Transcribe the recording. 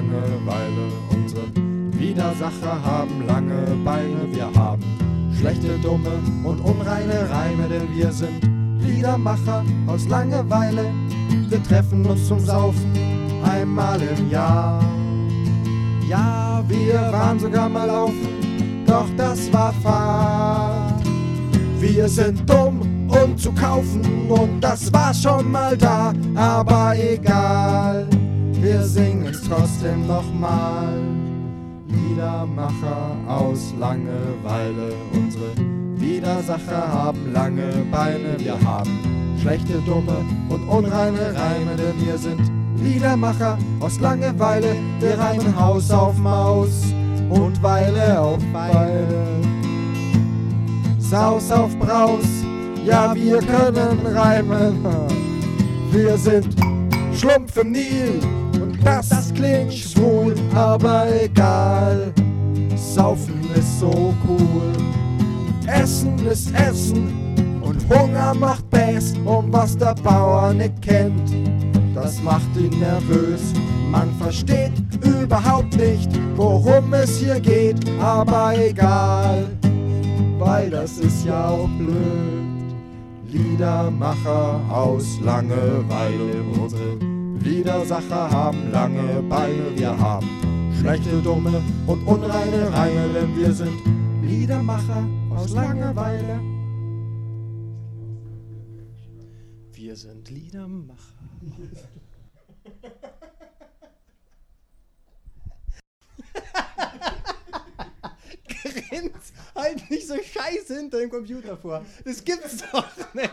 Langeweile. Unsere Widersacher haben lange Beine. Wir haben schlechte, dumme und unreine Reime, denn wir sind Liedermacher aus Langeweile. Wir treffen uns zum Saufen einmal im Jahr. Ja, wir waren sogar mal laufen, doch das war Fahrt. Wir sind dumm und zu kaufen und das war schon mal da, aber egal, wir singen's trotzdem nochmal. Liedermacher aus Langeweile, unsere Widersacher haben lange Beine, wir haben schlechte, dumme und unreine Reime, denn wir sind Liedermacher aus Langeweile, wir reimen Haus auf Maus und Weile auf Weile. Saus auf Braus, ja wir können reimen. Wir sind Schlumpf im Nil das, das klingt schwul, aber egal. Saufen ist so cool, Essen ist Essen und Hunger macht Bass. Und was der Bauer nicht kennt, das macht ihn nervös. Man versteht überhaupt nicht, worum es hier geht, aber egal, weil das ist ja auch blöd. Liedermacher aus Langeweile, unsere Liedersacher haben lange Beine, wir haben schlechte, dumme und unreine Reime, denn wir sind Liedermacher aus Langeweile. Wir sind Liedermacher. Grinz halt nicht so scheiße hinter dem Computer vor. Das gibt's doch nicht.